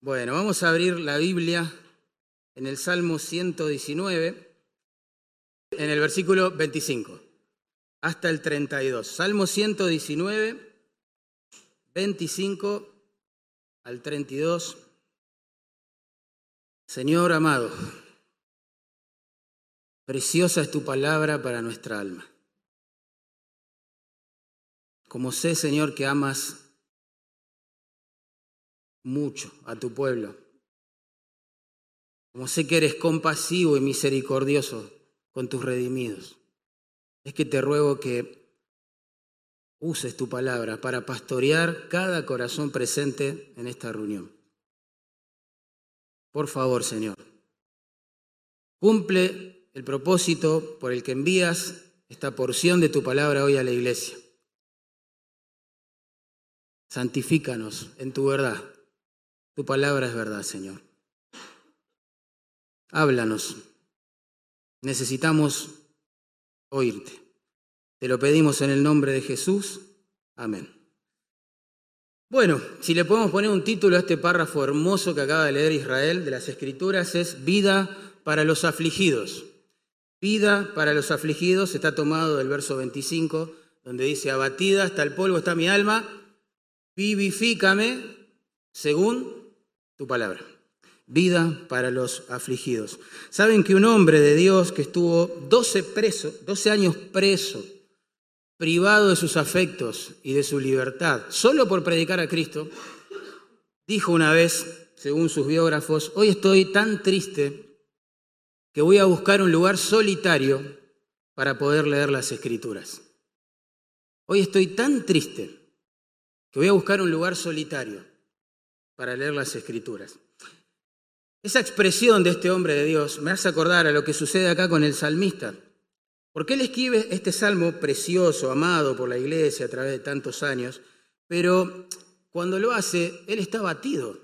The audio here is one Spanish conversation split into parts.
Bueno, vamos a abrir la Biblia en el Salmo 119, en el versículo 25, hasta el 32. Salmo 119, 25 al 32. Señor amado, preciosa es tu palabra para nuestra alma. Como sé, Señor, que amas mucho a tu pueblo. Como sé que eres compasivo y misericordioso con tus redimidos. Es que te ruego que uses tu palabra para pastorear cada corazón presente en esta reunión. Por favor, Señor, cumple el propósito por el que envías esta porción de tu palabra hoy a la iglesia. Santifícanos en tu verdad. Tu palabra es verdad, Señor. Háblanos. Necesitamos oírte. Te lo pedimos en el nombre de Jesús. Amén. Bueno, si le podemos poner un título a este párrafo hermoso que acaba de leer Israel de las Escrituras, es Vida para los afligidos. Vida para los afligidos está tomado del verso 25, donde dice, abatida hasta el polvo está mi alma, vivifícame según tu palabra. Vida para los afligidos. Saben que un hombre de Dios que estuvo 12 preso, 12 años preso, privado de sus afectos y de su libertad, solo por predicar a Cristo, dijo una vez, según sus biógrafos, hoy estoy tan triste que voy a buscar un lugar solitario para poder leer las escrituras. Hoy estoy tan triste que voy a buscar un lugar solitario para leer las escrituras. Esa expresión de este hombre de Dios me hace acordar a lo que sucede acá con el salmista. Porque él escribe este salmo precioso, amado por la iglesia a través de tantos años, pero cuando lo hace, él está abatido.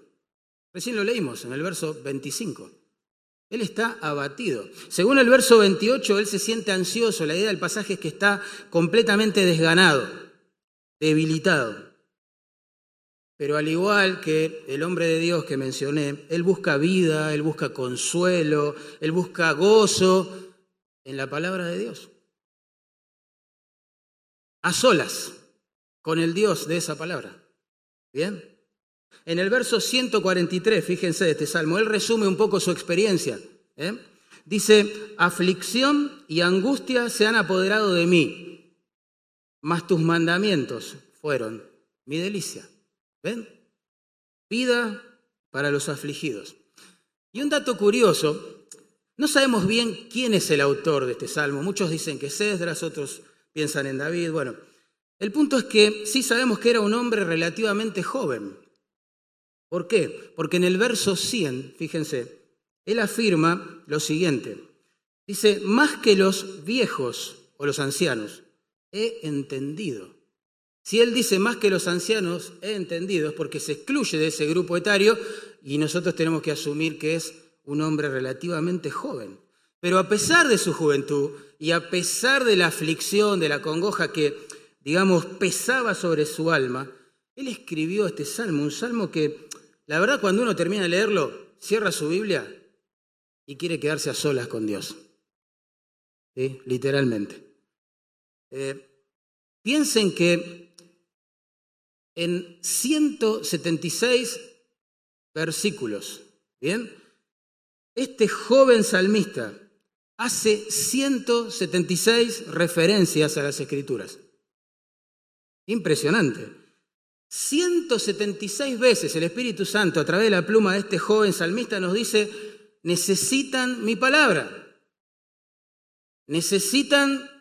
Recién lo leímos en el verso 25. Él está abatido. Según el verso 28, él se siente ansioso. La idea del pasaje es que está completamente desganado, debilitado. Pero al igual que el hombre de Dios que mencioné, él busca vida, él busca consuelo, él busca gozo en la palabra de Dios. A solas, con el Dios de esa palabra. ¿Bien? En el verso 143, fíjense de este salmo, él resume un poco su experiencia. ¿eh? Dice, aflicción y angustia se han apoderado de mí, mas tus mandamientos fueron mi delicia. ¿Ven? Vida para los afligidos. Y un dato curioso, no sabemos bien quién es el autor de este salmo. Muchos dicen que es Esdras, otros piensan en David. Bueno, el punto es que sí sabemos que era un hombre relativamente joven. ¿Por qué? Porque en el verso 100, fíjense, él afirma lo siguiente. Dice, más que los viejos o los ancianos, he entendido si él dice más que los ancianos, he entendido, es porque se excluye de ese grupo etario y nosotros tenemos que asumir que es un hombre relativamente joven. Pero a pesar de su juventud y a pesar de la aflicción, de la congoja que, digamos, pesaba sobre su alma, él escribió este salmo, un salmo que, la verdad, cuando uno termina de leerlo, cierra su Biblia y quiere quedarse a solas con Dios. Literalmente. Eh, piensen que en 176 versículos. ¿Bien? Este joven salmista hace 176 referencias a las escrituras. Impresionante. 176 veces el Espíritu Santo a través de la pluma de este joven salmista nos dice, necesitan mi palabra. Necesitan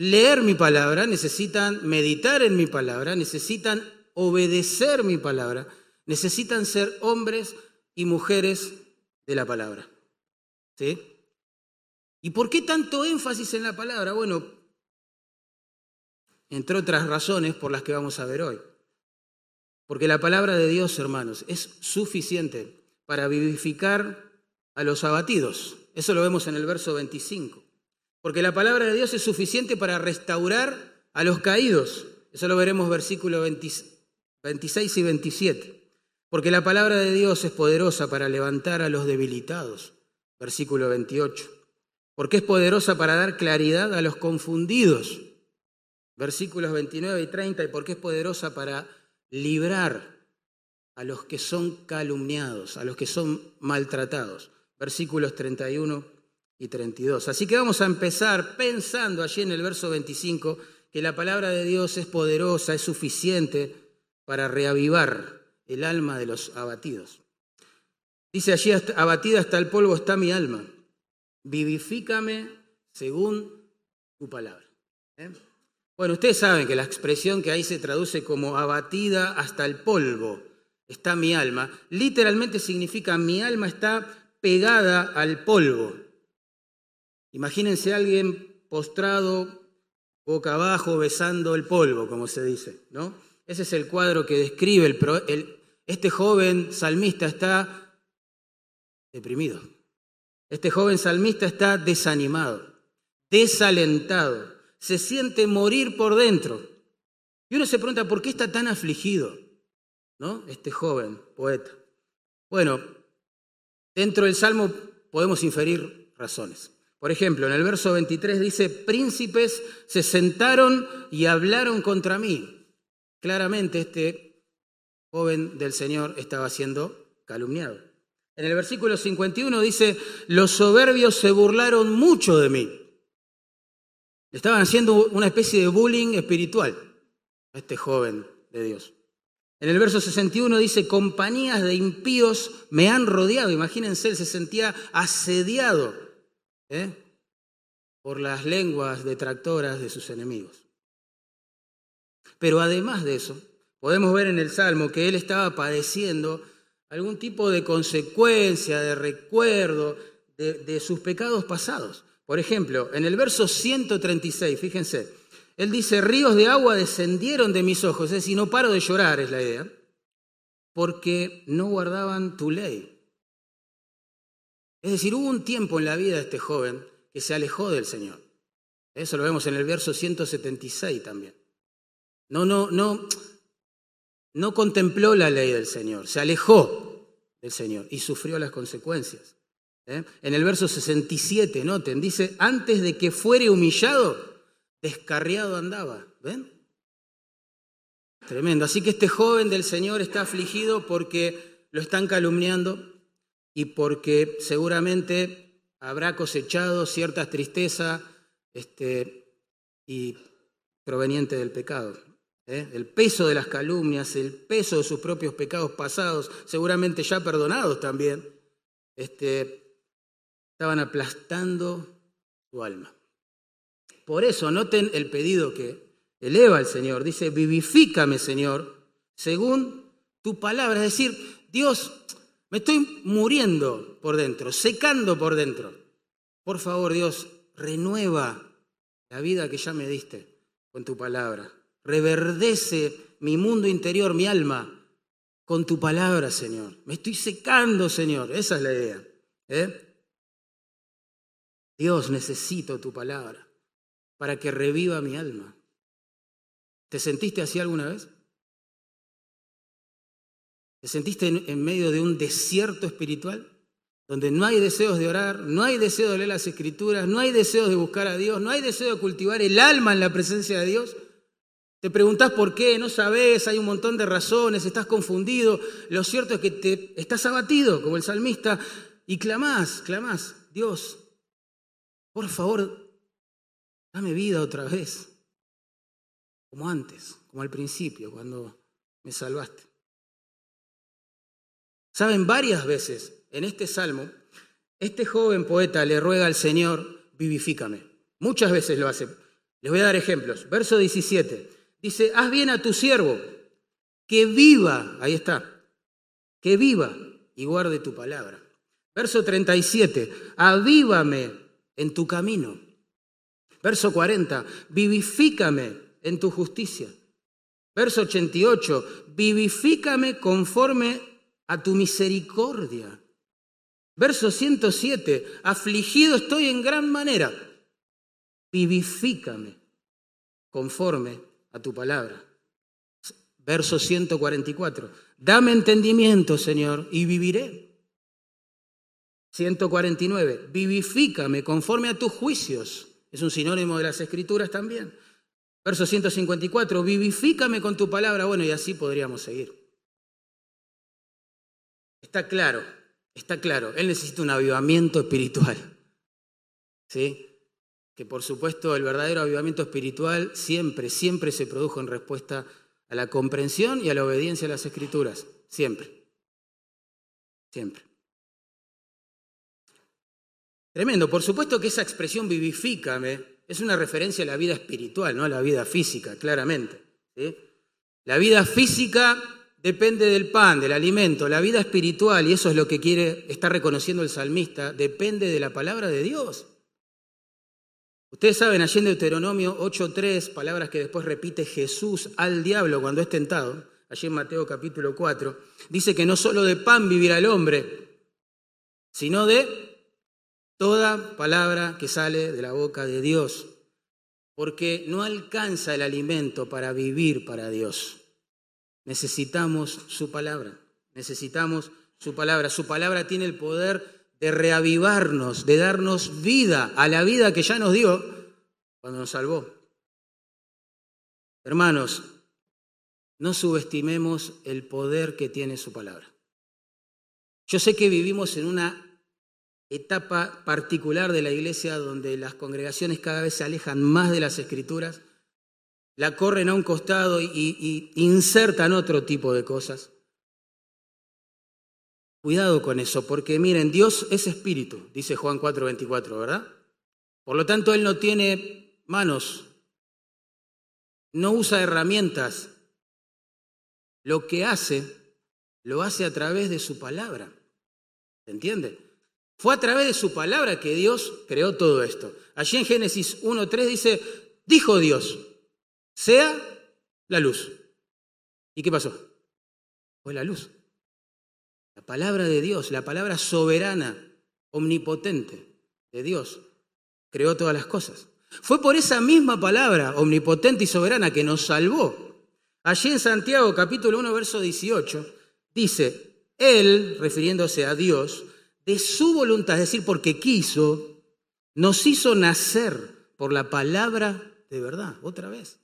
leer mi palabra, necesitan meditar en mi palabra, necesitan obedecer mi palabra, necesitan ser hombres y mujeres de la palabra. ¿Sí? ¿Y por qué tanto énfasis en la palabra? Bueno, entre otras razones por las que vamos a ver hoy. Porque la palabra de Dios, hermanos, es suficiente para vivificar a los abatidos. Eso lo vemos en el verso 25. Porque la palabra de Dios es suficiente para restaurar a los caídos. Eso lo veremos versículo 26 y 27. Porque la palabra de Dios es poderosa para levantar a los debilitados. Versículo 28. Porque es poderosa para dar claridad a los confundidos. Versículos 29 y 30. Y porque es poderosa para librar a los que son calumniados, a los que son maltratados. Versículos 31 y 32. Así que vamos a empezar pensando allí en el verso 25 que la palabra de Dios es poderosa, es suficiente para reavivar el alma de los abatidos. Dice allí, abatida hasta el polvo está mi alma, vivifícame según tu palabra. ¿eh? Bueno, ustedes saben que la expresión que ahí se traduce como abatida hasta el polvo está mi alma, literalmente significa mi alma está pegada al polvo. Imagínense a alguien postrado boca abajo besando el polvo, como se dice, ¿no? Ese es el cuadro que describe el, este joven salmista está deprimido. Este joven salmista está desanimado, desalentado, se siente morir por dentro. Y uno se pregunta, ¿por qué está tan afligido? ¿No? Este joven poeta. Bueno, dentro del Salmo podemos inferir razones. Por ejemplo, en el verso 23 dice, príncipes se sentaron y hablaron contra mí. Claramente este joven del Señor estaba siendo calumniado. En el versículo 51 dice, los soberbios se burlaron mucho de mí. Estaban haciendo una especie de bullying espiritual a este joven de Dios. En el verso 61 dice, compañías de impíos me han rodeado. Imagínense, él se sentía asediado ¿eh? por las lenguas detractoras de sus enemigos. Pero además de eso, podemos ver en el Salmo que él estaba padeciendo algún tipo de consecuencia, de recuerdo de, de sus pecados pasados. Por ejemplo, en el verso 136, fíjense, él dice, ríos de agua descendieron de mis ojos, es decir, no paro de llorar, es la idea, porque no guardaban tu ley. Es decir, hubo un tiempo en la vida de este joven que se alejó del Señor. Eso lo vemos en el verso 176 también. No, no, no, no contempló la ley del Señor, se alejó del Señor y sufrió las consecuencias. ¿eh? En el verso 67, noten, dice, antes de que fuere humillado, descarriado andaba. ¿Ven? Tremendo. Así que este joven del Señor está afligido porque lo están calumniando, y porque seguramente habrá cosechado cierta tristeza este, y proveniente del pecado. ¿eh? El peso de las calumnias, el peso de sus propios pecados pasados, seguramente ya perdonados también, este, estaban aplastando su alma. Por eso noten el pedido que eleva el Señor. Dice, vivifícame, Señor, según tu palabra. Es decir, Dios, me estoy muriendo por dentro, secando por dentro. Por favor, Dios, renueva la vida que ya me diste con tu palabra. Reverdece mi mundo interior, mi alma, con tu palabra, Señor. Me estoy secando, Señor. Esa es la idea. ¿eh? Dios, necesito tu palabra para que reviva mi alma. ¿Te sentiste así alguna vez? ¿Te sentiste en, medio de un desierto espiritual? Donde no hay deseos de orar, no hay deseo de leer las escrituras, no hay deseos de buscar a Dios, no hay deseo de cultivar el alma en la presencia de Dios. Te preguntás por qué, no sabes, hay un montón de razones, estás confundido. Lo cierto es que te estás abatido, como el salmista, y clamás, clamás, Dios, por favor, dame vida otra vez, como antes, como al principio, cuando me salvaste. Saben, varias veces en este salmo, este joven poeta le ruega al Señor, vivifícame. Muchas veces lo hace. Les voy a dar ejemplos. Verso 17. Dice, haz bien a tu siervo, que viva, ahí está, que viva y guarde tu palabra. Verso 37, avívame en tu camino. Verso 40, vivifícame en tu justicia. Verso 88, vivifícame conforme a tu misericordia. Verso 107, afligido estoy en gran manera, vivifícame conforme a tu palabra. verso 144. Dame entendimiento, Señor, y viviré. 149. Vivifícame conforme a tus juicios. Es un sinónimo de las escrituras también. Verso 154. Vivifícame con tu palabra. Bueno, y así podríamos seguir. Está claro, está claro. Él necesita un avivamiento espiritual. ¿Sí? Que por supuesto el verdadero avivamiento espiritual siempre, siempre se produjo en respuesta a la comprensión y a la obediencia a las escrituras. Siempre. Siempre. Tremendo. Por supuesto que esa expresión vivifícame es una referencia a la vida espiritual, no a la vida física, claramente. La vida física depende del pan, del alimento. La vida espiritual, y eso es lo que quiere, estar reconociendo el salmista, depende de la palabra de Dios. Ustedes saben, allí en Deuteronomio 8.3, palabras que después repite Jesús al diablo cuando es tentado, allí en Mateo capítulo 4, dice que no solo de pan vivirá el hombre, sino de toda palabra que sale de la boca de Dios, porque no alcanza el alimento para vivir para Dios. Necesitamos su palabra, necesitamos su palabra. Su palabra tiene el poder de reavivarnos, de darnos vida a la vida que ya nos dio cuando nos salvó. Hermanos, no subestimemos el poder que tiene su palabra. Yo sé que vivimos en una etapa particular de la iglesia donde las congregaciones cada vez se alejan más de las escrituras, la corren a un costado y, insertan otro tipo de cosas. Cuidado con eso, porque miren, Dios es espíritu, dice Juan 4:24, ¿verdad? Por lo tanto, Él no tiene manos, no usa herramientas. Lo que hace, lo hace a través de su palabra. ¿Se entiende? Fue a través de su palabra que Dios creó todo esto. Allí en Génesis 1.3 dice, dijo Dios, sea la luz. ¿Y qué pasó? Fue la luz. La palabra de Dios, la palabra soberana, omnipotente de Dios, creó todas las cosas. Fue por esa misma palabra, omnipotente y soberana, que nos salvó. Allí en Santiago capítulo 1, verso 18, dice, Él, refiriéndose a Dios, de su voluntad, es decir, porque quiso, nos hizo nacer por la palabra de verdad, otra vez.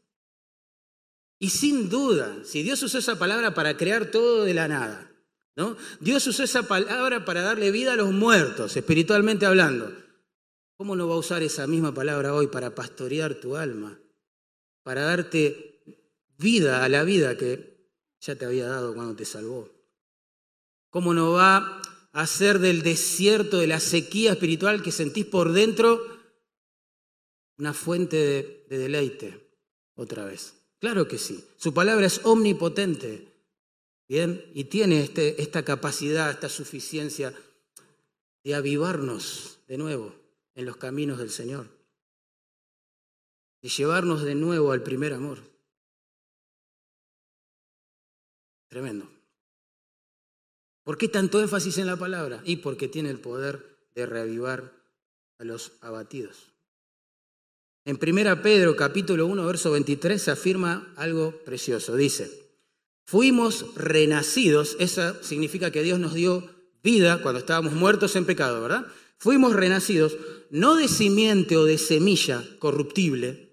Y sin duda, si Dios usó esa palabra para crear todo de la nada, ¿no? Dios usó esa palabra para darle vida a los muertos, espiritualmente hablando. ¿Cómo no va a usar esa misma palabra hoy para pastorear tu alma? Para darte vida a la vida que ya te había dado cuando te salvó. ¿Cómo no va hacer del desierto, de la sequía espiritual que sentís por dentro, una fuente de, deleite otra vez. Claro que sí. Su palabra es omnipotente. Bien, y tiene este, esta capacidad, esta suficiencia de avivarnos de nuevo en los caminos del Señor, de llevarnos de nuevo al primer amor. Tremendo. ¿Por qué tanto énfasis en la palabra? Y porque tiene el poder de reavivar a los abatidos. En 1 Pedro capítulo 1, verso 23 se afirma algo precioso. Dice, fuimos renacidos, eso significa que Dios nos dio vida cuando estábamos muertos en pecado, ¿verdad? Fuimos renacidos no de simiente o de semilla corruptible,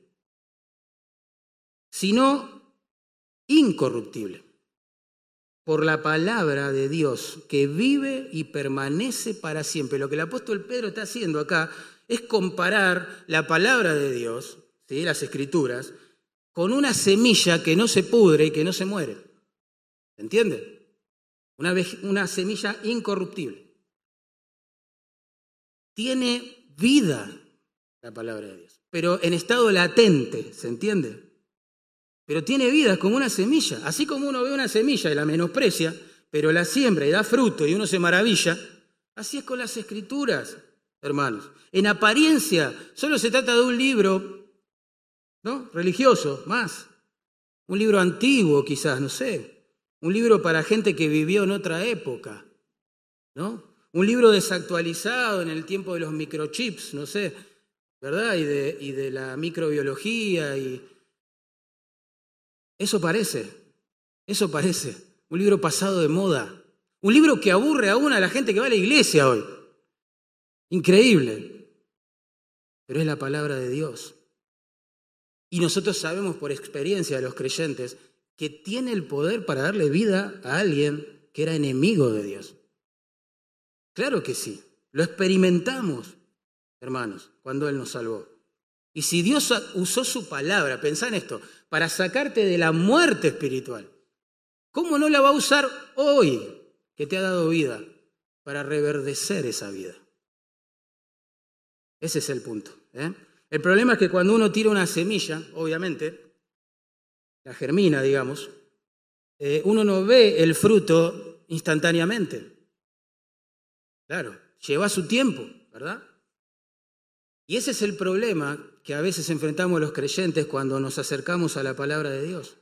sino incorruptible por la palabra de Dios que vive y permanece para siempre. Lo que el apóstol Pedro está haciendo acá es comparar la palabra de Dios, ¿sí? las escrituras, con una semilla que no se pudre y que no se muere. ¿Se entiende? Una, una semilla incorruptible. Tiene vida la palabra de Dios, pero en estado latente, ¿se entiende? Pero tiene vida, como una semilla. Así como uno ve una semilla y la menosprecia, pero la siembra y da fruto y uno se maravilla, así es con las escrituras, hermanos. En apariencia, solo se trata de un libro, ¿no? Religioso, más. Un libro antiguo, quizás, no sé. Un libro para gente que vivió en otra época, ¿no? Un libro desactualizado en el tiempo de los microchips, no sé, ¿verdad? Y de, y de la microbiología y eso parece. Eso parece un libro pasado de moda, un libro que aburre aún a la gente que va a la iglesia hoy. Increíble. Pero es la palabra de Dios. Y nosotros sabemos por experiencia de los creyentes que tiene el poder para darle vida a alguien que era enemigo de Dios. Claro que sí, lo experimentamos, hermanos, cuando Él nos salvó. Y si Dios usó su palabra, pensá en esto, para sacarte de la muerte espiritual, ¿cómo no la va a usar hoy que te ha dado vida para reverdecer esa vida? Ese es el punto. ¿eh? El problema es que cuando uno tira una semilla, obviamente, la germina, digamos, eh, uno no ve el fruto instantáneamente. Claro, lleva su tiempo, ¿verdad? Y ese es el problema que a veces enfrentamos los creyentes cuando nos acercamos a la palabra de Dios.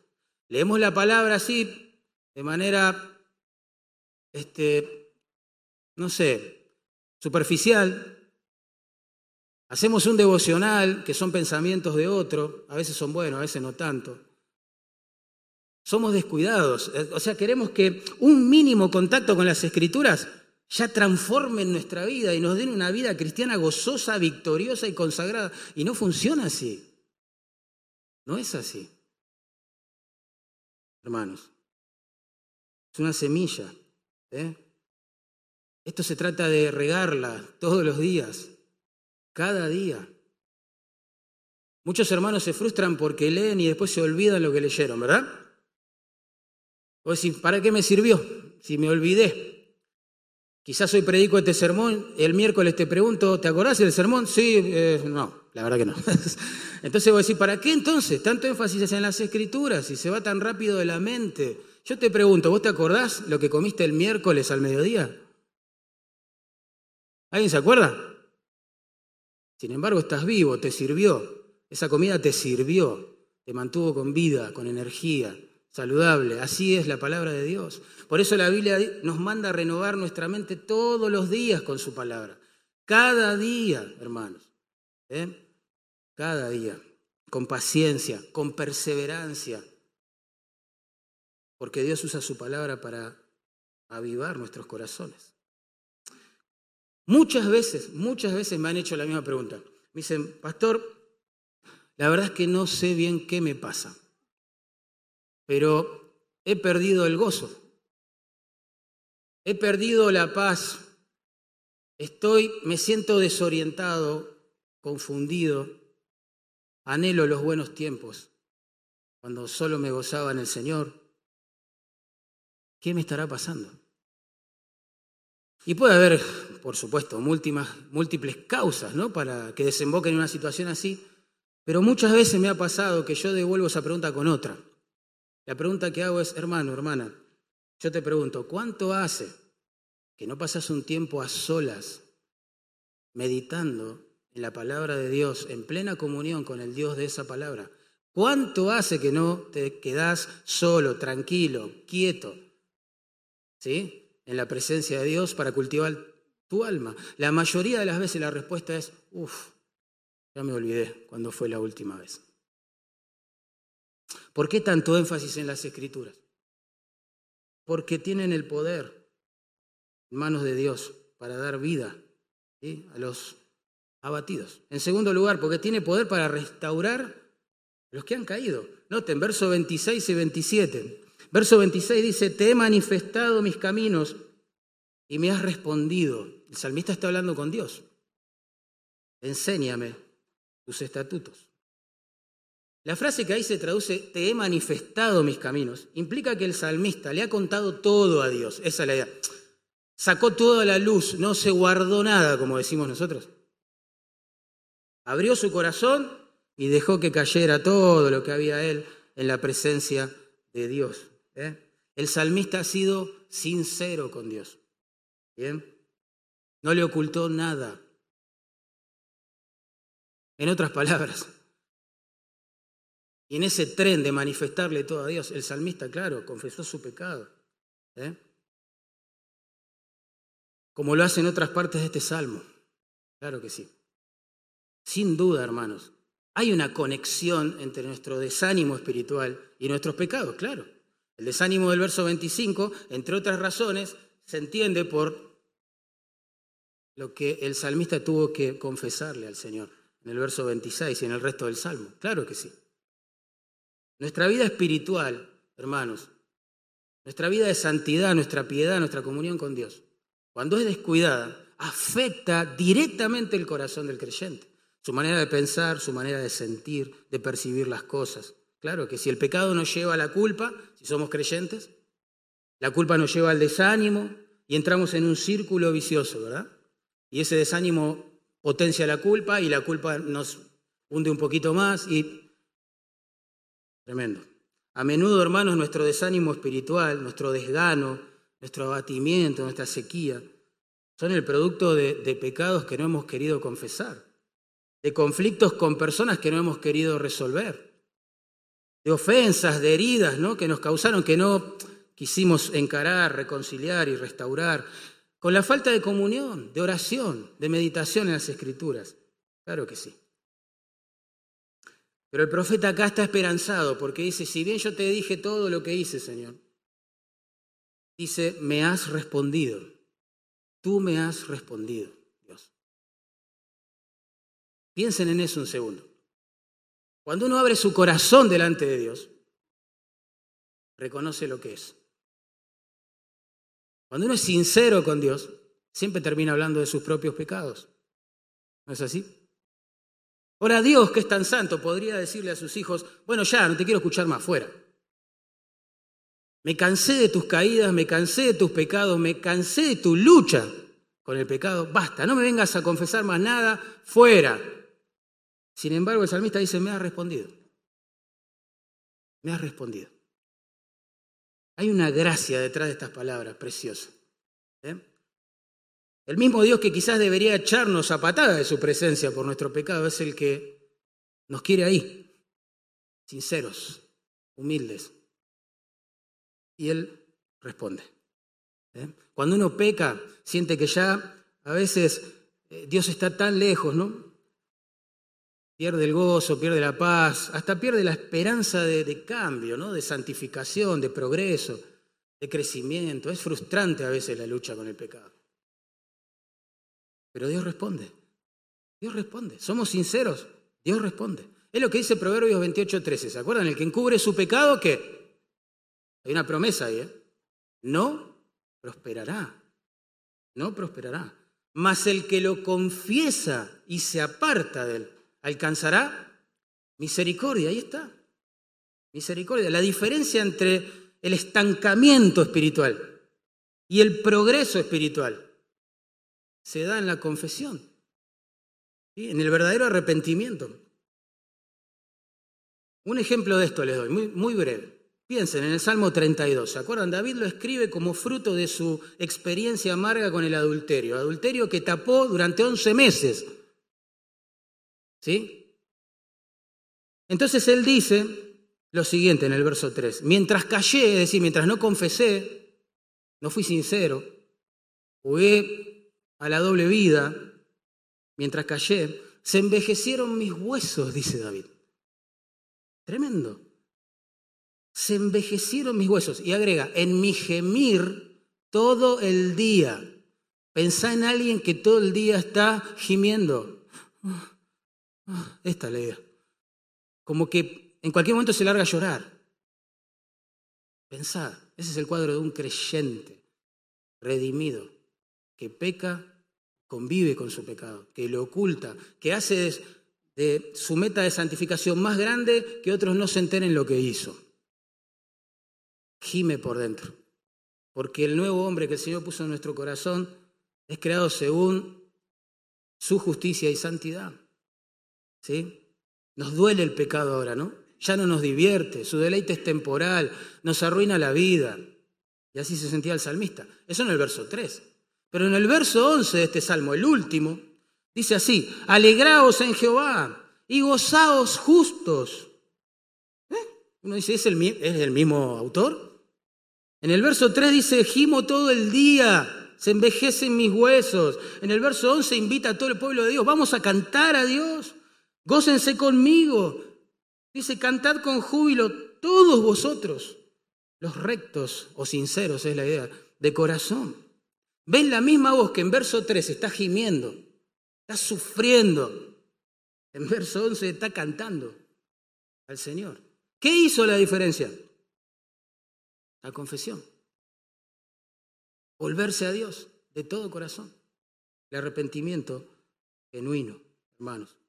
Leemos la palabra así, de manera, este, no sé, superficial, Hacemos un devocional que son pensamientos de otro, a veces son buenos, a veces no tanto. Somos descuidados, eh, o sea, queremos que un mínimo contacto con las escrituras ya transforme nuestra vida y nos den una vida cristiana gozosa, victoriosa y consagrada. Y no funciona así. No es así. Hermanos, es una semilla. ¿eh? Esto se trata de regarla todos los días, cada día. Muchos hermanos se frustran porque leen y después se olvidan lo que leyeron, ¿verdad? O decir, ¿para qué me sirvió? Si me olvidé. Quizás hoy predico este sermón, el miércoles te pregunto, ¿te acordás del sermón? Sí, eh, no, la verdad que no. entonces voy a decir, ¿para qué entonces tanto énfasis en las escrituras y se va tan rápido de la mente? Yo te pregunto, ¿vos te acordás lo que comiste el miércoles al mediodía? ¿Alguien se acuerda? Sin embargo, estás vivo, te sirvió. Esa comida te sirvió, te mantuvo con vida, con energía, saludable. Así es la palabra de Dios. Por eso la Biblia nos manda a renovar nuestra mente todos los días con su palabra. Cada día, hermanos. ¿eh? Cada día. Con paciencia, con perseverancia. Porque Dios usa su palabra para avivar nuestros corazones. Muchas veces, muchas veces me han hecho la misma pregunta. Me dicen, pastor, la verdad es que no sé bien qué me pasa, pero he perdido el gozo, he perdido la paz, estoy, me siento desorientado, confundido, anhelo los buenos tiempos, cuando solo me gozaba en el Señor. ¿Qué me estará pasando? Y puede haber por supuesto, múltiples causas ¿no? para que desemboquen en una situación así, pero muchas veces me ha pasado que yo devuelvo esa pregunta con otra. La pregunta que hago es, hermano, hermana, yo te pregunto, ¿cuánto hace que no pasas un tiempo a solas meditando en la palabra de Dios, en plena comunión con el Dios de esa palabra? ¿Cuánto hace que no te quedas solo, tranquilo, quieto, ¿sí? En la presencia de Dios para cultivar tu alma. La mayoría de las veces la respuesta es, uff, ya me olvidé cuando fue la última vez. ¿Por qué tanto énfasis en las escrituras? Porque tienen el poder en manos de Dios para dar vida a los abatidos. En segundo lugar, porque tiene poder para restaurar a los que han caído. Noten, verso 26 y 27. Verso 26 dice, te he manifestado mis caminos y me has respondido. El salmista está hablando con Dios. Enséñame tus estatutos. La frase que ahí se traduce, te he manifestado mis caminos, implica que el salmista le ha contado todo a Dios. Esa es la idea. Sacó toda la luz, no se guardó nada, como decimos nosotros. Abrió su corazón y dejó que cayera todo lo que había él en la presencia de Dios. ¿Eh? El salmista ha sido sincero con Dios. ¿Bien? No le ocultó nada. En otras palabras, y en ese tren de manifestarle todo a Dios, el salmista, claro, confesó su pecado. ¿eh? Como lo hace en otras partes de este salmo. Claro que sí. Sin duda, hermanos, hay una conexión entre nuestro desánimo espiritual y nuestros pecados, claro. El desánimo del verso 25, entre otras razones, se entiende por lo que el salmista tuvo que confesarle al Señor en el verso 26 y en el resto del salmo. Claro que sí. Nuestra vida espiritual, hermanos, nuestra vida de santidad, nuestra piedad, nuestra comunión con Dios, cuando es descuidada, afecta directamente el corazón del creyente, su manera de pensar, su manera de sentir, de percibir las cosas. Claro que si el pecado nos lleva a la culpa, si somos creyentes, la culpa nos lleva al desánimo y entramos en un círculo vicioso, ¿verdad? Y ese desánimo potencia la culpa y la culpa nos hunde un poquito más y... Tremendo. A menudo, hermanos, nuestro desánimo espiritual, nuestro desgano, nuestro abatimiento, nuestra sequía, son el producto de, de, pecados que no hemos querido confesar, de conflictos con personas que no hemos querido resolver, de ofensas, de heridas ¿no? que nos causaron, que no quisimos encarar, reconciliar y restaurar, con la falta de comunión, de oración, de meditación en las escrituras. Claro que sí. Pero el profeta acá está esperanzado porque dice, si bien yo te dije todo lo que hice, Señor, dice, me has respondido. Tú me has respondido, Dios. Piensen en eso un segundo. Cuando uno abre su corazón delante de Dios, reconoce lo que es. Cuando uno es sincero con Dios, siempre termina hablando de sus propios pecados. ¿No es así? Ahora Dios, que es tan santo, podría decirle a sus hijos, bueno, ya, no te quiero escuchar más, fuera. Me cansé de tus caídas, me cansé de tus pecados, me cansé de tu lucha con el pecado. Basta, no me vengas a confesar más nada, fuera. Sin embargo, el salmista dice, me ha respondido. Me ha respondido. Hay una gracia detrás de estas palabras, preciosa. ¿eh? El mismo Dios que quizás debería echarnos a patada de su presencia por nuestro pecado es el que nos quiere ahí, sinceros, humildes. Y Él responde. ¿eh? Cuando uno peca, siente que ya a veces eh, Dios está tan lejos, ¿no? Pierde el gozo, pierde la paz, hasta pierde la esperanza de, cambio, ¿no? de santificación, de progreso, de crecimiento. Es frustrante a veces la lucha con el pecado. Pero Dios responde. Dios responde. Somos sinceros. Dios responde. Es lo que dice Proverbios 28:13. ¿Se acuerdan? El que encubre su pecado, ¿qué? Hay una promesa ahí, ¿eh? No prosperará. No prosperará. Mas el que lo confiesa y se aparta de él alcanzará misericordia. Ahí está. Misericordia. La diferencia entre el estancamiento espiritual y el progreso espiritual se da en la confesión, en el verdadero arrepentimiento. Un ejemplo de esto les doy, muy, muy breve. Piensen en el Salmo 32, ¿se acuerdan? David lo escribe como fruto de su experiencia amarga con el adulterio, adulterio que tapó durante 11 meses ¿Sí? Entonces él dice lo siguiente en el verso 3. Mientras callé, es decir, mientras no confesé, no fui sincero, jugué a la doble vida, mientras callé, se envejecieron mis huesos, dice David. Tremendo. Se envejecieron mis huesos. Y agrega, en mi gemir todo el día. Pensá en alguien que todo el día está gimiendo. Esta es la idea. Como que en cualquier momento se larga a llorar. Pensad, ese es el cuadro de un creyente redimido que peca, convive con su pecado, que lo oculta, que hace de su meta de santificación más grande que otros no se enteren lo que hizo. Gime por dentro, porque el nuevo hombre que el Señor puso en nuestro corazón es creado según su justicia y santidad. ¿Sí? Nos duele el pecado ahora, ¿no? Ya no nos divierte, su deleite es temporal, nos arruina la vida. Y así se sentía el salmista. Eso en el verso 3. Pero en el verso 11 de este salmo, el último, dice así, alegraos en Jehová y gozaos justos. ¿Eh? Uno dice, ¿es el, ¿es el mismo autor? En el verso 3 dice, gimo todo el día, se envejecen mis huesos. En el verso 11 invita a todo el pueblo de Dios, vamos a cantar a Dios. Gócense conmigo. Dice, cantad con júbilo todos vosotros. los rectos o sinceros es la idea, de corazón. Ven la misma voz que en verso 3 está gimiendo, está sufriendo. En verso 11 está cantando al Señor. ¿Qué hizo la diferencia? La confesión. Volverse a Dios de todo corazón. El arrepentimiento genuino, hermanos.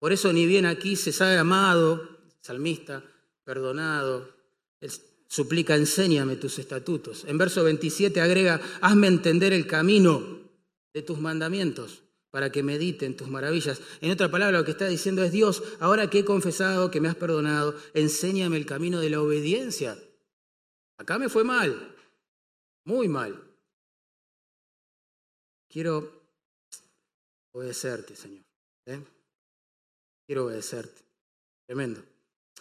Por eso ni bien aquí se sabe amado, salmista, perdonado. Él suplica, enséñame tus estatutos. En verso 27 agrega, hazme entender el camino de tus mandamientos para que medite en tus maravillas. En otra palabra, lo que está diciendo es, Dios, ahora que he confesado que me has perdonado, enséñame el camino de la obediencia. Acá me fue mal, muy mal. Quiero obedecerte, Señor. ¿eh? Quiero obedecerte. Tremendo.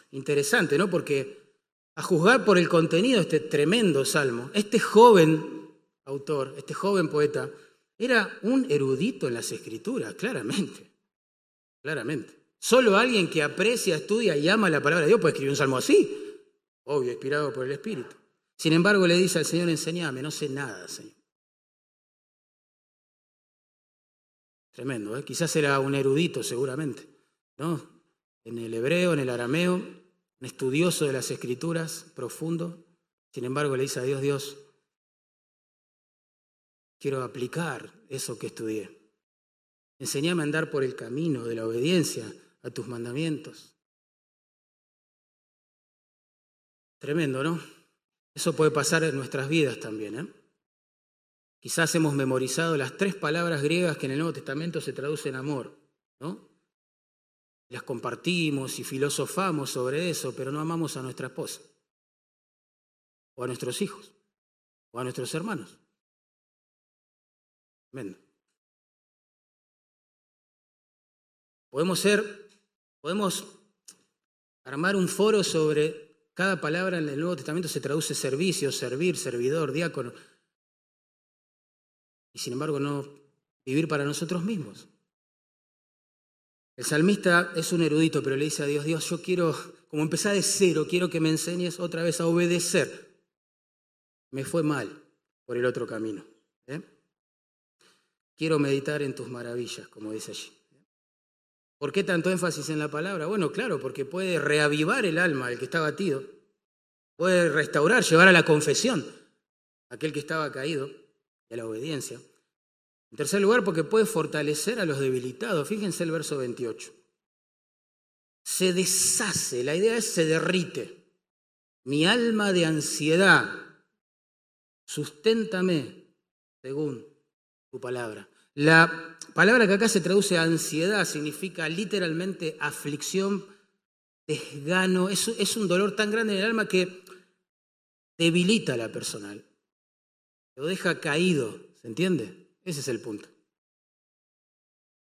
Interesante, ¿no? Porque a juzgar por el contenido de este tremendo salmo, este joven autor, este joven poeta, era un erudito en las escrituras, claramente. Claramente. Solo alguien que aprecia, estudia y ama la palabra de Dios puede escribir un salmo así. Obvio, inspirado por el Espíritu. Sin embargo, le dice al Señor, enséñame, no sé nada, Señor. Tremendo, ¿eh? quizás era un erudito seguramente, ¿no? En el hebreo, en el arameo, un estudioso de las escrituras, profundo. Sin embargo, le dice a Dios, Dios, quiero aplicar eso que estudié. Enseñame a andar por el camino de la obediencia a tus mandamientos. Tremendo, ¿no? Eso puede pasar en nuestras vidas también. ¿eh? Quizás hemos memorizado las tres palabras griegas que en el Nuevo Testamento se traducen amor, ¿no? Las compartimos y filosofamos sobre eso, pero no amamos a nuestra esposa, o a nuestros hijos, o a nuestros hermanos. Tremendo. Podemos ser, podemos armar un foro sobre cada palabra en el Nuevo Testamento se traduce servicio, servir, servidor, diácono. Y sin embargo no vivir para nosotros mismos. El salmista es un erudito, pero le dice a Dios, Dios, yo quiero, como empezar de cero, quiero que me enseñes otra vez a obedecer. Me fue mal por el otro camino. ¿eh? Quiero meditar en tus maravillas, como dice allí. ¿Por qué tanto énfasis en la palabra? Bueno, claro, porque puede reavivar el alma del que está batido, puede restaurar, llevar a la confesión aquel que estaba caído y a la obediencia. En tercer lugar, porque puede fortalecer a los debilitados. Fíjense el verso 28. Se deshace, la idea es se derrite. Mi alma de ansiedad, susténtame según tu palabra. La palabra que acá se traduce a ansiedad significa literalmente aflicción, desgano. Es, un dolor tan grande en el alma que debilita a la persona. Lo deja caído, ¿se entiende? Ese es el punto.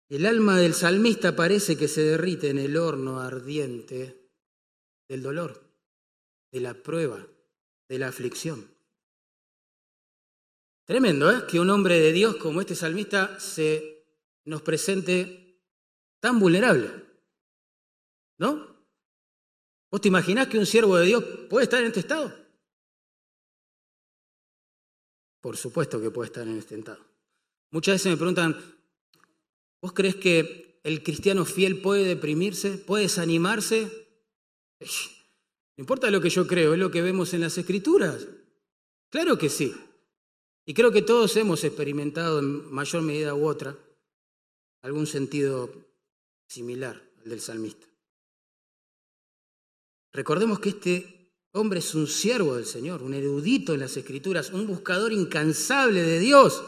El alma del salmista parece que se derrite en el horno ardiente del dolor, de la prueba, de la aflicción. Tremendo, ¿eh? Que un hombre de Dios como este salmista se nos presente tan vulnerable. ¿No? ¿Vos te imaginás que un siervo de Dios puede estar en este estado? Por supuesto que puede estar en este estado. Muchas veces me preguntan, ¿vos crees que el cristiano fiel puede deprimirse? ¿Puede desanimarse? No importa lo que yo creo, es lo que vemos en las escrituras. Claro que sí. Y creo que todos hemos experimentado en mayor medida u otra algún sentido similar al del salmista. Recordemos que este hombre es un siervo del Señor, un erudito en las escrituras, un buscador incansable de Dios.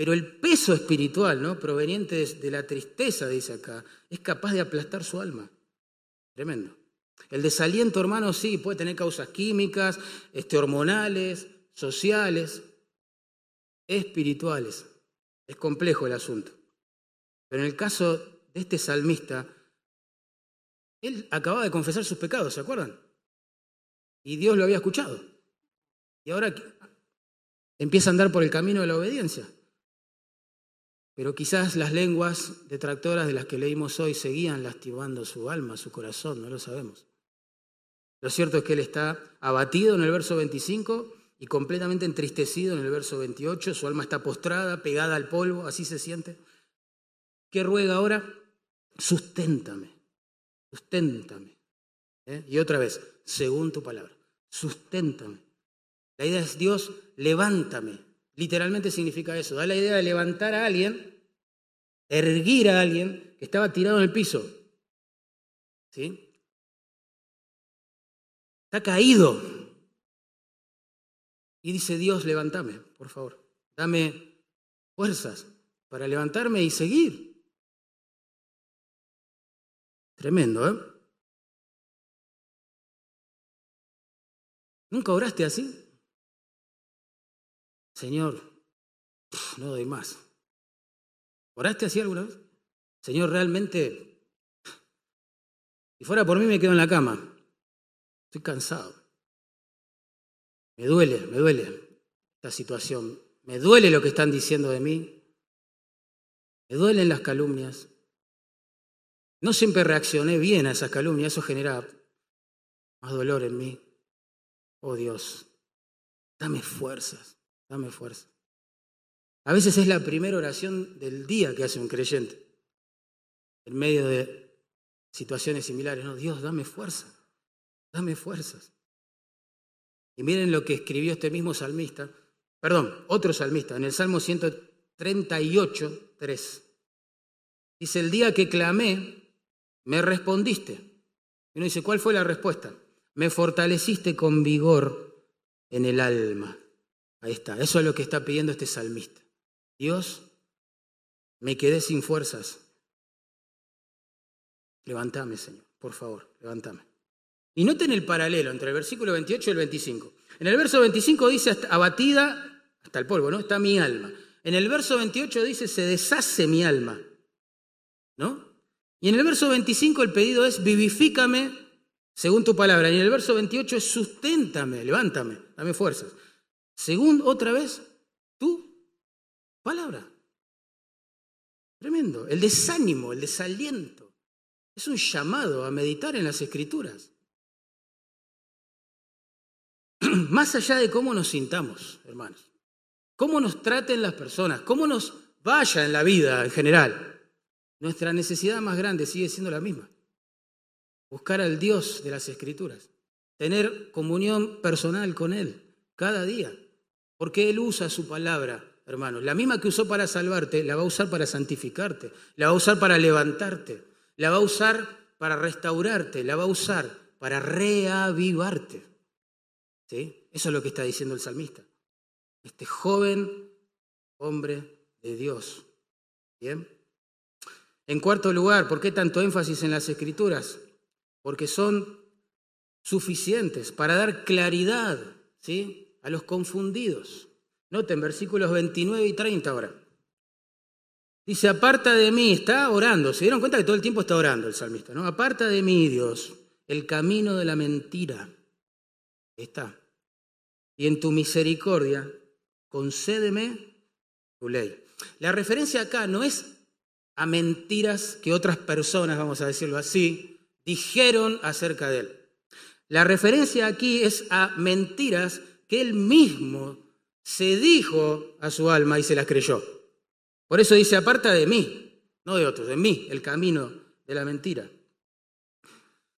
Pero el peso espiritual, ¿no? proveniente de la tristeza, dice acá, es capaz de aplastar su alma. Tremendo. El desaliento, hermano, sí, puede tener causas químicas, este, hormonales, sociales, espirituales. Es complejo el asunto. Pero en el caso de este salmista, él acababa de confesar sus pecados, ¿se acuerdan? Y Dios lo había escuchado. Y ahora empieza a andar por el camino de la obediencia. Pero quizás las lenguas detractoras de las que leímos hoy seguían lastimando su alma, su corazón, no lo sabemos. Lo cierto es que él está abatido en el verso 25 y completamente entristecido en el verso 28. Su alma está postrada, pegada al polvo, así se siente. ¿Qué ruega ahora? Susténtame, susténtame. ¿Eh? Y otra vez, según tu palabra, susténtame. La idea es Dios, levántame. Literalmente significa eso. Da la idea de levantar a alguien, erguir a alguien que estaba tirado en el piso. ¿Sí? Está caído. Y dice Dios, levántame, por favor. Dame fuerzas para levantarme y seguir. Tremendo, ¿eh? ¿Nunca oraste así? Señor, no doy más. ¿Oraste así alguna vez? Señor, realmente, si fuera por mí me quedo en la cama. Estoy cansado. Me duele, me duele esta situación. Me duele lo que están diciendo de mí. Me duelen las calumnias. No siempre reaccioné bien a esas calumnias, eso genera más dolor en mí. Oh Dios, dame fuerzas, dame fuerzas. A veces es la primera oración del día que hace un creyente, en medio de situaciones similares. No, Dios, dame fuerza, dame fuerzas. Y miren lo que escribió este mismo salmista, perdón, otro salmista, en el Salmo 138, 3. Dice, el día que clamé, me respondiste. Y uno dice, ¿cuál fue la respuesta? me fortaleciste con vigor en el alma. Ahí está, eso es lo que está pidiendo este salmista. Dios, me quedé sin fuerzas. Levántame, Señor, por favor, levántame. Y noten el paralelo entre el versículo 28 y el 25. En el verso 25 dice, abatida hasta el polvo, ¿no? Está mi alma. En el verso 28 dice, se deshace mi alma, ¿no? Y en el verso 25 el pedido es, vivifícame según tu palabra. Y en el verso 28 es susténtame, levántame, dame fuerzas. Según otra vez, tu palabra. Tremendo. El desánimo, el desaliento. Es un llamado a meditar en las escrituras. Más allá de cómo nos sintamos, hermanos. Cómo nos traten las personas, cómo nos vaya en la vida en general. Nuestra necesidad más grande sigue siendo la misma buscar al Dios de las Escrituras, tener comunión personal con Él cada día, porque Él usa su palabra, hermanos. La misma que usó para salvarte, la va a usar para santificarte, la va a usar para levantarte, la va a usar para restaurarte, la va a usar para reavivarte. ¿Sí? Eso es lo que está diciendo el salmista. Este joven hombre de Dios. ¿Bien? En cuarto lugar, ¿por qué tanto énfasis en las escrituras? porque son suficientes para dar claridad ¿sí? A los confundidos. Noten versículos 29 y 30 ahora. Dice, aparta de mí, está orando, se dieron cuenta que todo el tiempo está orando el salmista, ¿no? Aparta de mí, Dios, el camino de la mentira. Está. Y en tu misericordia, concédeme tu ley. La referencia acá no es a mentiras que otras personas, vamos a decirlo así, dijeron acerca de él. La referencia aquí es a mentiras que él mismo se dijo a su alma y se las creyó. Por eso dice, aparta de mí, no de otros, de mí, el camino de la mentira.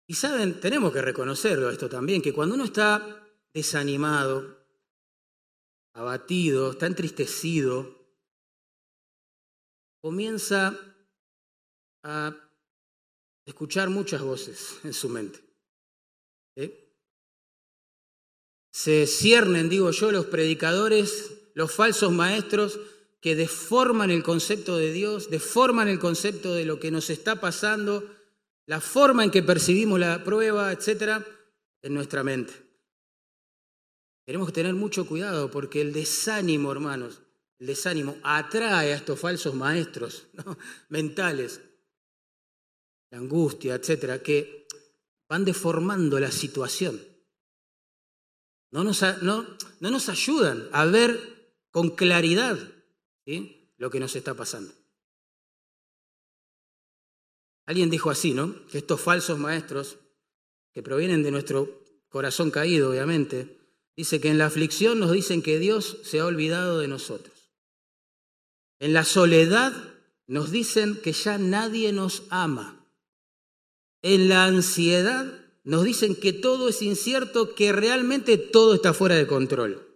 Y saben, tenemos que reconocerlo esto también, que cuando uno está desanimado, abatido, está entristecido, comienza a escuchar muchas voces en su mente. Se ciernen, digo yo, los predicadores, los falsos maestros que deforman el concepto de Dios, deforman el concepto de lo que nos está pasando, la forma en que percibimos la prueba, etcétera, en nuestra mente. Tenemos que tener mucho cuidado porque el desánimo, hermanos, el desánimo atrae a estos falsos maestros mentales la angustia, etcétera, que van deformando la situación. No nos, no, no nos ayudan a ver con claridad lo que nos está pasando. Alguien dijo así, ¿no? Que estos falsos maestros que provienen de nuestro corazón caído, obviamente, dice que en la aflicción nos dicen que Dios se ha olvidado de nosotros. En la soledad nos dicen que ya nadie nos ama. En la ansiedad nos dicen que todo es incierto, que realmente todo está fuera de control.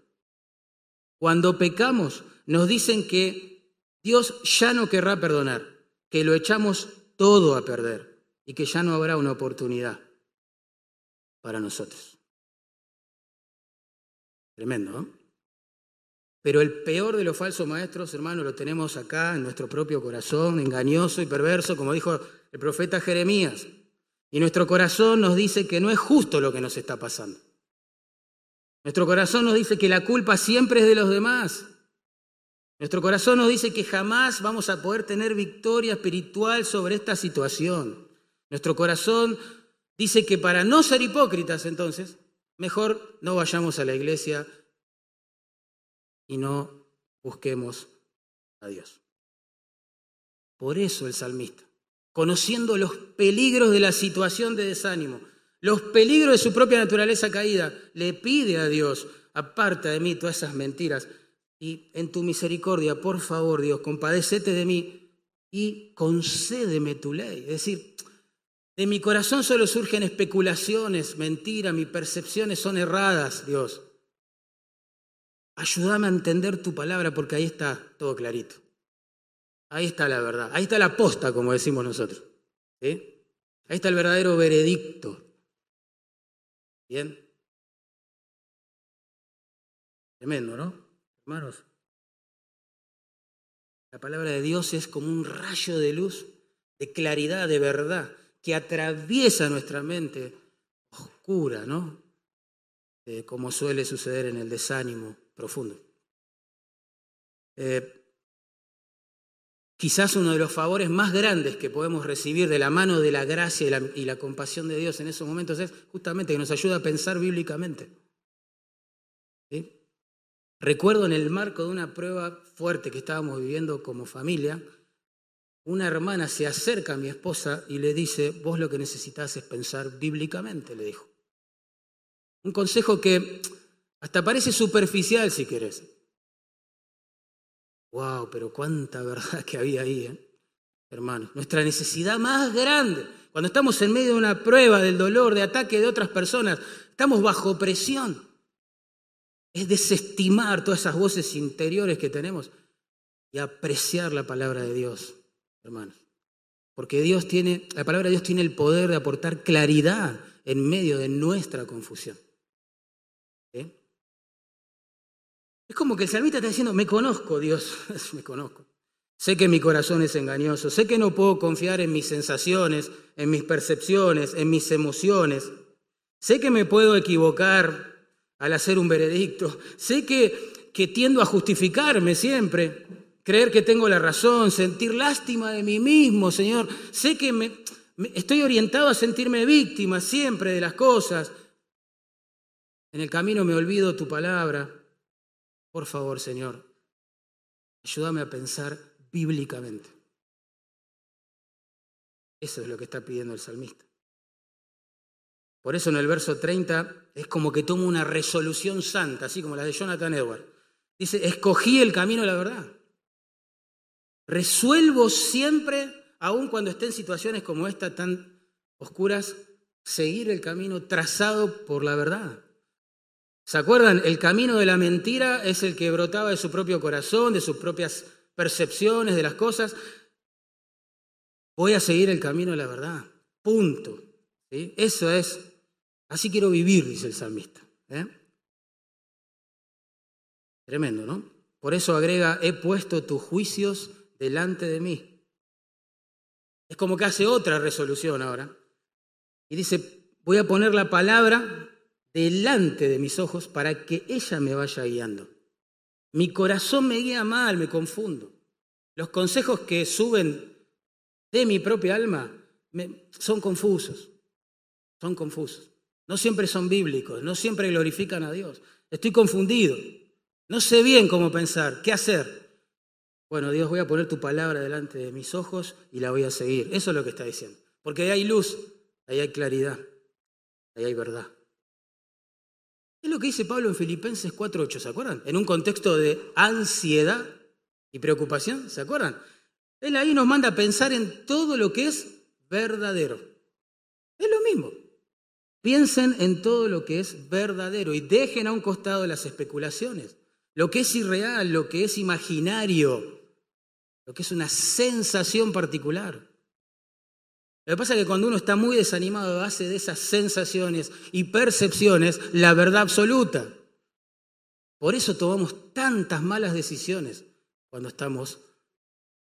Cuando pecamos, nos dicen que Dios ya no querrá perdonar, que lo echamos todo a perder y que ya no habrá una oportunidad para nosotros. Tremendo, ¿no? Pero el peor de los falsos maestros, hermanos, lo tenemos acá en nuestro propio corazón, engañoso y perverso, como dijo el profeta Jeremías. Y nuestro corazón nos dice que no es justo lo que nos está pasando. Nuestro corazón nos dice que la culpa siempre es de los demás. Nuestro corazón nos dice que jamás vamos a poder tener victoria espiritual sobre esta situación. Nuestro corazón dice que para no ser hipócritas, entonces, mejor no vayamos a la iglesia y no busquemos a Dios. Por eso el salmista conociendo los peligros de la situación de desánimo, los peligros de su propia naturaleza caída, le pide a Dios, aparta de mí todas esas mentiras y en tu misericordia, por favor Dios, compadécete de mí y concédeme tu ley. Es decir, de mi corazón solo surgen especulaciones, mentiras, mis percepciones son erradas, Dios. Ayúdame a entender tu palabra porque ahí está todo clarito. Ahí está la verdad, ahí está la posta, como decimos nosotros. Ahí está el verdadero veredicto. Bien. Tremendo, ¿no? Hermanos. La palabra de Dios es como un rayo de luz, de claridad, de verdad, que atraviesa nuestra mente oscura, ¿no? como suele suceder en el desánimo profundo. Eh, Quizás uno de los favores más grandes que podemos recibir de la mano de la gracia y la, compasión de Dios en esos momentos es justamente que nos ayuda a pensar bíblicamente. Recuerdo en el marco de una prueba fuerte que estábamos viviendo como familia, una hermana se acerca a mi esposa y le dice, vos lo que necesitas es pensar bíblicamente, le dijo. Un consejo que hasta parece superficial si querés, Wow, pero cuánta verdad que había ahí, ¿eh? hermanos. Nuestra necesidad más grande, cuando estamos en medio de una prueba del dolor, de ataque de otras personas, estamos bajo presión. Es desestimar todas esas voces interiores que tenemos y apreciar la palabra de Dios, hermanos. Porque Dios tiene, la palabra de Dios tiene el poder de aportar claridad en medio de nuestra confusión. Es como que el salmista está diciendo, me conozco Dios, me conozco. Sé que mi corazón es engañoso, sé que no puedo confiar en mis sensaciones, en mis percepciones, en mis emociones. Sé que me puedo equivocar al hacer un veredicto. Sé que, que tiendo a justificarme siempre, creer que tengo la razón, sentir lástima de mí mismo, Señor. Sé que me, estoy orientado a sentirme víctima siempre de las cosas. En el camino me olvido tu palabra. Por favor, Señor, ayúdame a pensar bíblicamente. Eso es lo que está pidiendo el salmista. Por eso en el verso 30 es como que toma una resolución santa, así como la de Jonathan Edwards. Dice, escogí el camino de la verdad. Resuelvo siempre, aun cuando esté en situaciones como esta tan oscuras, seguir el camino trazado por la verdad. ¿Se acuerdan? El camino de la mentira es el que brotaba de su propio corazón, de sus propias percepciones de las cosas. Voy a seguir el camino de la verdad. Punto. Eso es. Así quiero vivir, dice el salmista. ¿eh? Tremendo, ¿no? Por eso agrega, he puesto tus juicios delante de mí. Es como que hace otra resolución ahora. Y dice, voy a poner la palabra delante de mis ojos para que ella me vaya guiando. Mi corazón me guía mal, me confundo. Los consejos que suben de mi propia alma son confusos, son confusos. No siempre son bíblicos, no siempre glorifican a Dios. Estoy confundido, no sé bien cómo pensar, qué hacer. Bueno, Dios, voy a poner tu palabra delante de mis ojos y la voy a seguir. Eso es lo que está diciendo. Porque ahí hay luz, ahí hay claridad, ahí hay verdad. Es lo que dice Pablo en Filipenses 4.8, ¿se acuerdan? En un contexto de ansiedad y preocupación, ¿se acuerdan? Él ahí nos manda a pensar en todo lo que es verdadero. Es lo mismo. Piensen en todo lo que es verdadero y dejen a un costado las especulaciones, lo que es irreal, lo que es imaginario, lo que es una sensación particular. Lo que pasa es que cuando uno está muy desanimado hace de esas sensaciones y percepciones la verdad absoluta. Por eso tomamos tantas malas decisiones cuando estamos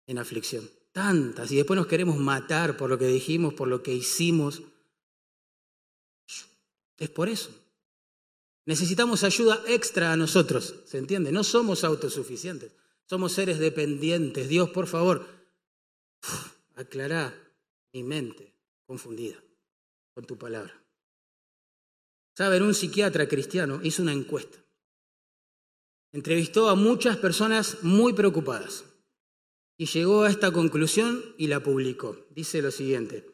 en aflicción. Tantas. Y después nos queremos matar por lo que dijimos, por lo que hicimos. Es por eso. Necesitamos ayuda extra a nosotros, ¿se entiende? No somos autosuficientes, somos seres dependientes. Dios, por favor, aclará mi mente confundida con tu palabra. Saben, un psiquiatra cristiano hizo una encuesta. Entrevistó a muchas personas muy preocupadas y llegó a esta conclusión y la publicó. Dice lo siguiente.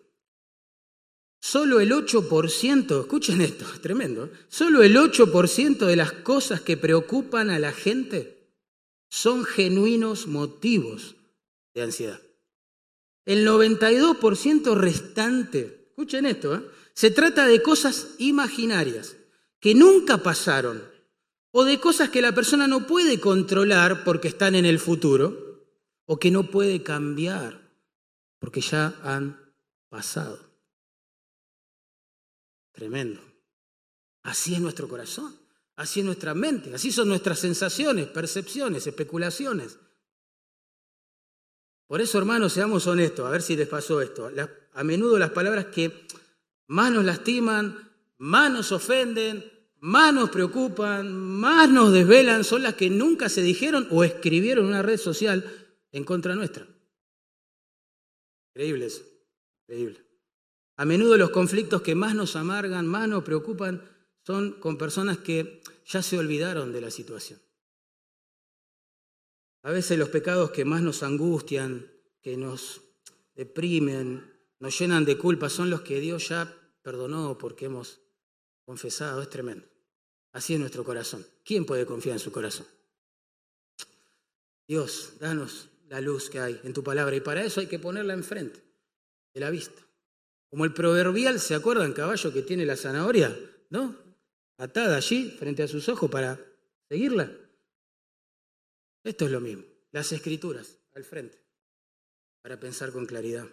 Solo el 8%, escuchen esto, es tremendo, ¿eh? solo el 8% de las cosas que preocupan a la gente son genuinos motivos de ansiedad. El 92% restante, escuchen esto, ¿eh? se trata de cosas imaginarias que nunca pasaron o de cosas que la persona no puede controlar porque están en el futuro o que no puede cambiar porque ya han pasado. Tremendo. Así es nuestro corazón, así es nuestra mente, así son nuestras sensaciones, percepciones, especulaciones. Por eso, hermanos, seamos honestos, a ver si les pasó esto. a menudo las palabras que más nos lastiman, más nos ofenden, más nos preocupan, más nos desvelan, son las que nunca se dijeron o escribieron en una red social en contra nuestra. Increíble eso, increíble. A menudo los conflictos que más nos amargan, más nos preocupan, son con personas que ya se olvidaron de la situación. A veces los pecados que más nos angustian, que nos deprimen, nos llenan de culpa, son los que Dios ya perdonó porque hemos confesado. Es tremendo. Así es nuestro corazón. ¿Quién puede confiar en su corazón? Dios, danos la luz que hay en tu palabra y para eso hay que ponerla enfrente de la vista. Como el proverbial, ¿se acuerdan caballo que tiene la zanahoria? ¿No? Atada allí frente a sus ojos para seguirla. Esto es lo mismo, las escrituras al frente, para pensar con claridad.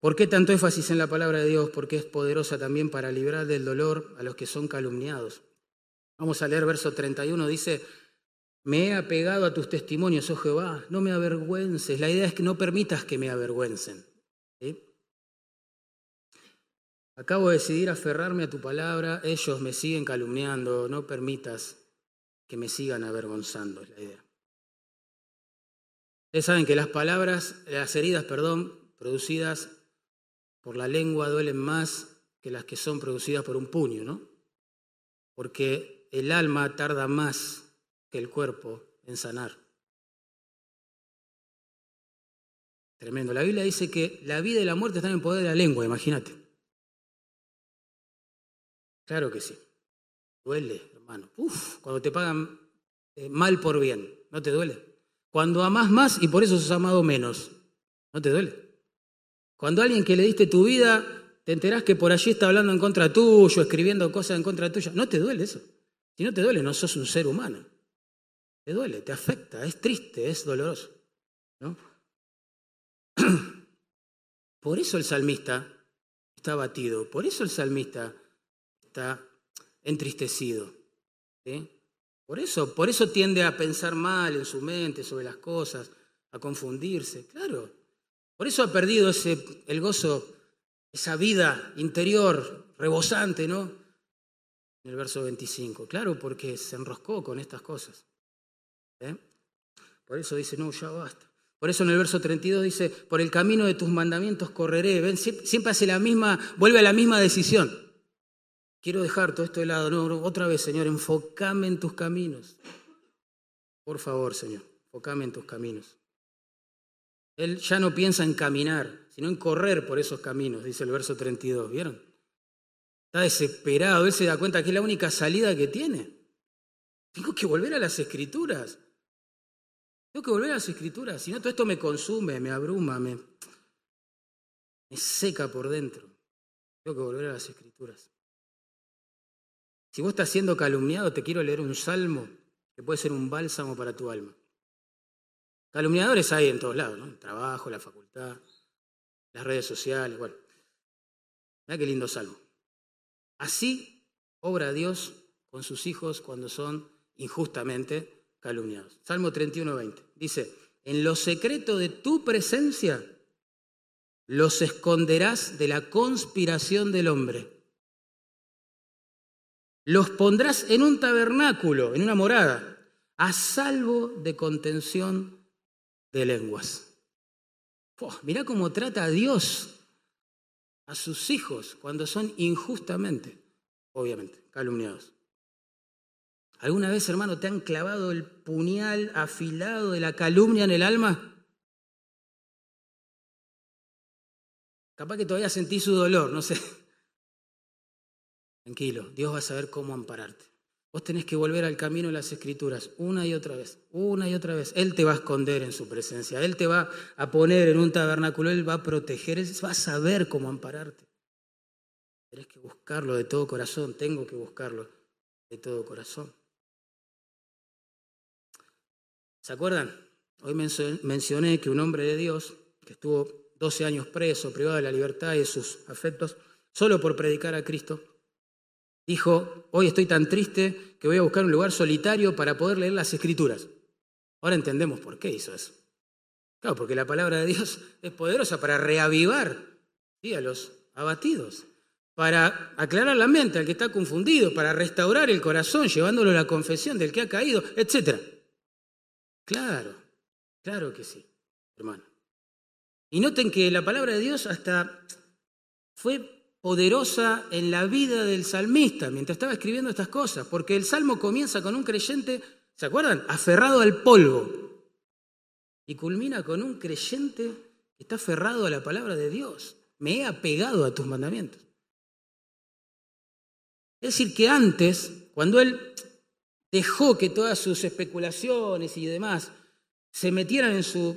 ¿Por qué tanto énfasis en la palabra de Dios? Porque es poderosa también para librar del dolor a los que son calumniados. Vamos a leer verso 31, dice, me he apegado a tus testimonios, oh Jehová, no me avergüences. La idea es que no permitas que me avergüencen. Acabo de decidir aferrarme a tu palabra, ellos me siguen calumniando, no permitas que me sigan avergonzando, es la idea. Ustedes saben que las palabras, las heridas, perdón, producidas por la lengua duelen más que las que son producidas por un puño, ¿no? Porque el alma tarda más que el cuerpo en sanar. Tremendo. La Biblia dice que la vida y la muerte están en poder de la lengua, imagínate. Claro que sí. Duele, hermano. Uf, cuando te pagan eh, mal por bien, ¿no te duele? Cuando amas más y por eso sos amado menos, ¿no te duele? Cuando alguien que le diste tu vida, te enterás que por allí está hablando en contra tuyo, escribiendo cosas en contra tuya, ¿no te duele eso? Si no te duele, no sos un ser humano. Te duele, te afecta, es triste, es doloroso. ¿no? Por eso el salmista está abatido, por eso el salmista está entristecido. ¿sí? Por eso, por eso tiende a pensar mal en su mente sobre las cosas, a confundirse, claro. Por eso ha perdido ese, el gozo, esa vida interior rebosante, ¿no? En el verso 25, claro, porque se enroscó con estas cosas. ¿eh? Por eso dice, no, ya basta. Por eso en el verso 32 dice, por el camino de tus mandamientos correré. Siempre hace la misma, vuelve a la misma decisión. Quiero dejar todo esto de lado. Otra vez, Señor, enfócame en tus caminos. Por favor, Señor, enfócame en tus caminos. Él ya no piensa en caminar, sino en correr por esos caminos, dice el verso 32. ¿Vieron? Está desesperado, él se da cuenta que es la única salida que tiene. Tengo que volver a las escrituras. Tengo que volver a las escrituras, si no todo esto me consume, me abruma, me, me seca por dentro. Tengo que volver a las escrituras. Si vos estás siendo calumniado, te quiero leer un salmo que puede ser un bálsamo para tu alma. Calumniadores hay en todos lados, ¿no? El trabajo, la facultad, las redes sociales, bueno. Mira qué lindo salmo. Así obra Dios con sus hijos cuando son injustamente calumniados. Salmo 31, 20. Dice, en lo secreto de tu presencia los esconderás de la conspiración del hombre. Los pondrás en un tabernáculo, en una morada, a salvo de contención de lenguas. mirá cómo trata a Dios a sus hijos cuando son injustamente, obviamente, calumniados. ¿Alguna vez, hermano, te han clavado el puñal afilado de la calumnia en el alma? Capaz que todavía sentí su dolor, no sé. Tranquilo, Dios va a saber cómo ampararte. Vos tenés que volver al camino de las escrituras una y otra vez, una y otra vez. Él te va a esconder en su presencia, Él te va a poner en un tabernáculo, Él va a proteger, Él va a saber cómo ampararte. Tenés que buscarlo de todo corazón, tengo que buscarlo de todo corazón. ¿Se acuerdan? Hoy mencioné que un hombre de Dios que estuvo 12 años preso, privado de la libertad y de sus afectos, solo por predicar a Cristo, dijo, hoy estoy tan triste que voy a buscar un lugar solitario para poder leer las escrituras. Ahora entendemos por qué hizo eso. Claro, porque la palabra de Dios es poderosa para reavivar a los abatidos, para aclarar la mente al que está confundido, para restaurar el corazón, llevándolo a la confesión del que ha caído, etc. Claro, claro que sí, hermano. Y noten que la palabra de Dios hasta fue poderosa en la vida del salmista mientras estaba escribiendo estas cosas, porque el salmo comienza con un creyente, ¿se acuerdan? Aferrado al polvo. Y culmina con un creyente que está aferrado a la palabra de Dios. Me he apegado a tus mandamientos. Es decir, que antes, cuando él dejó que todas sus especulaciones y demás se metieran en su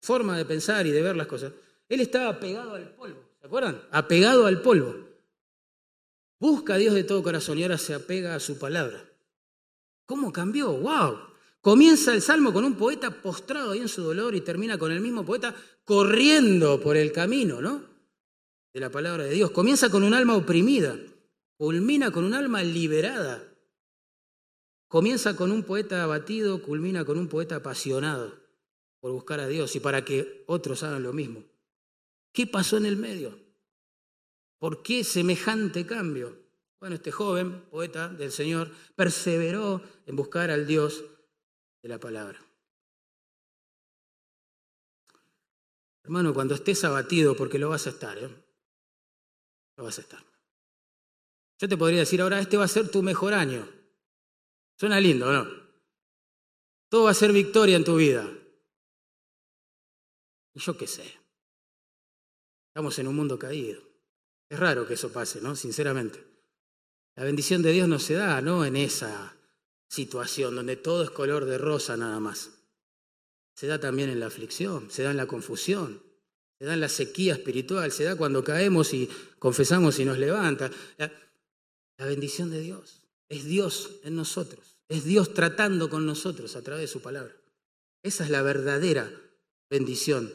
forma de pensar y de ver las cosas, él estaba apegado al polvo, ¿se acuerdan? Apegado al polvo. Busca a Dios de todo corazón y ahora se apega a su palabra. ¿Cómo cambió? ¡Wow! Comienza el salmo con un poeta postrado ahí en su dolor y termina con el mismo poeta corriendo por el camino, ¿no? De la palabra de Dios. Comienza con un alma oprimida, culmina con un alma liberada. Comienza con un poeta abatido, culmina con un poeta apasionado por buscar a Dios y para que otros hagan lo mismo. ¿Qué pasó en el medio? ¿Por qué semejante cambio? Bueno, este joven, poeta del Señor, perseveró en buscar al Dios de la palabra. Hermano, cuando estés abatido, porque lo vas a estar, ¿eh? Lo vas a estar. Yo te podría decir ahora, este va a ser tu mejor año. Suena lindo, ¿no? Todo va a ser victoria en tu vida. Y yo qué sé. Estamos en un mundo caído. Es raro que eso pase, ¿no? Sinceramente. La bendición de Dios no se da, ¿no? En esa situación donde todo es color de rosa nada más. Se da también en la aflicción, se da en la confusión, se da en la sequía espiritual, se da cuando caemos y confesamos y nos levanta. La, la bendición de Dios es Dios en nosotros, es Dios tratando con nosotros a través de su palabra. Esa es la verdadera bendición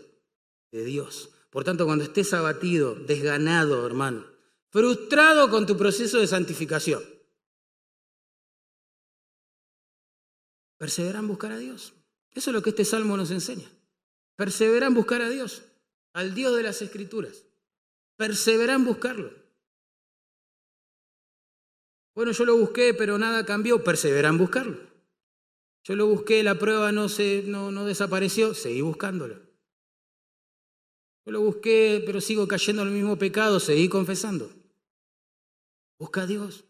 de Dios. Por tanto, cuando estés abatido, desganado, hermano, frustrado con tu proceso de santificación, persevera en buscar a Dios. Eso es lo que este salmo nos enseña. Persevera en buscar a Dios, al Dios de las Escrituras. Persevera en buscarlo. Bueno, yo lo busqué, pero nada cambió. Persevera en buscarlo. Yo lo busqué, la prueba no, se, no, no desapareció. Seguí buscándolo. Yo lo busqué, pero sigo cayendo en el mismo pecado, seguí confesando. Busca a Dios,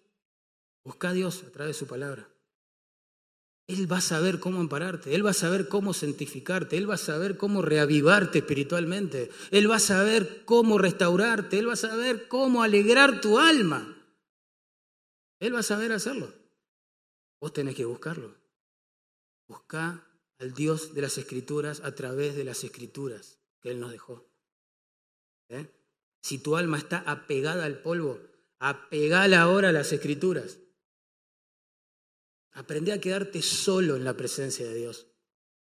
busca a Dios a través de su palabra. Él va a saber cómo ampararte, Él va a saber cómo santificarte, Él va a saber cómo reavivarte espiritualmente, Él va a saber cómo restaurarte, Él va a saber cómo alegrar tu alma. Él va a saber hacerlo. Vos tenés que buscarlo. Busca al Dios de las Escrituras a través de las Escrituras que Él nos dejó. ¿Eh? Si tu alma está apegada al polvo, apegala ahora a las Escrituras. Aprende a quedarte solo en la presencia de Dios.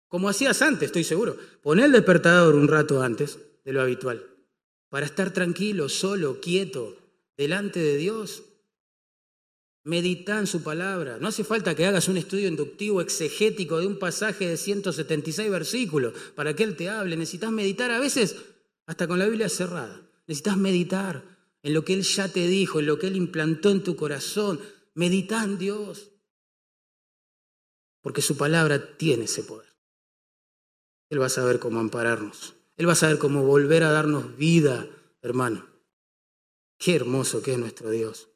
Como hacías antes, estoy seguro. Pon el despertador un rato antes de lo habitual, para estar tranquilo, solo, quieto, delante de Dios. Medita en su palabra. No hace falta que hagas un estudio inductivo exegético de un pasaje de 176 versículos para que Él te hable. Necesitas meditar a veces hasta con la Biblia cerrada. Necesitas meditar en lo que Él ya te dijo, en lo que Él implantó en tu corazón. Medita en Dios. Porque su palabra tiene ese poder. Él va a saber cómo ampararnos. Él va a saber cómo volver a darnos vida, hermano. Qué hermoso que es nuestro Dios.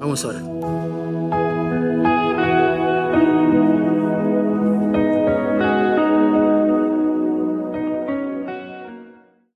Vamos a.